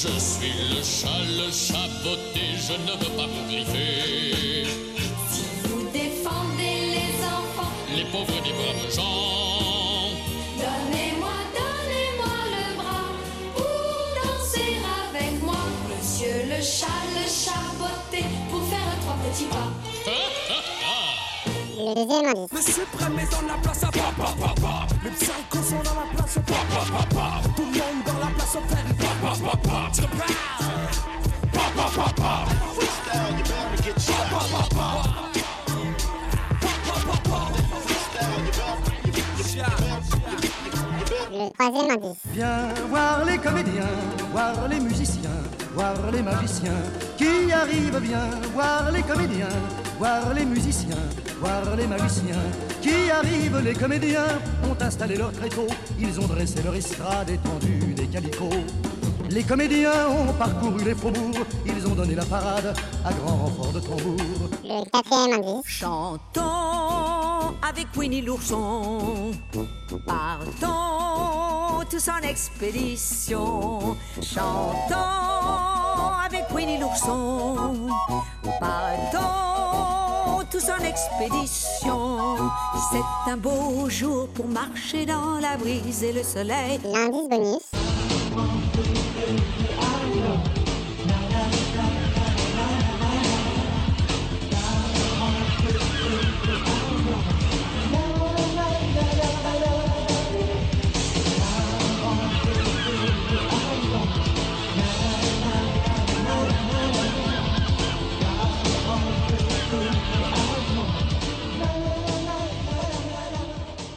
Je suis le chat, le chat botté, je ne veux pas vous griffer. Si vous défendez les enfants, Les pauvres et les braves gens, donnez-moi, donnez-moi le bras pour danser avec moi. Monsieur le chat, le chat botté, pour faire trois petits pas. Le deuxième indice. Le suprême est dans la place à papa, papa. Les psychos sont dans la place à papa, papa. Tout Indice. Viens voir les comédiens, voir les musiciens, voir les magiciens qui arrivent. Viens voir les comédiens, voir les musiciens, voir les magiciens qui arrivent. Les comédiens ont installé leur tréteau, ils ont dressé leur estrade étendue des calicots. Les comédiens ont parcouru les faubourgs, ils ont donné la parade à grand renfort de tambour. Le quatrième indice. Chantons avec Winnie l'ourson. Partons tous en expédition. Chantons avec Winnie l'ourson. Partons en expédition. C'est un beau jour pour marcher dans la brise et le soleil.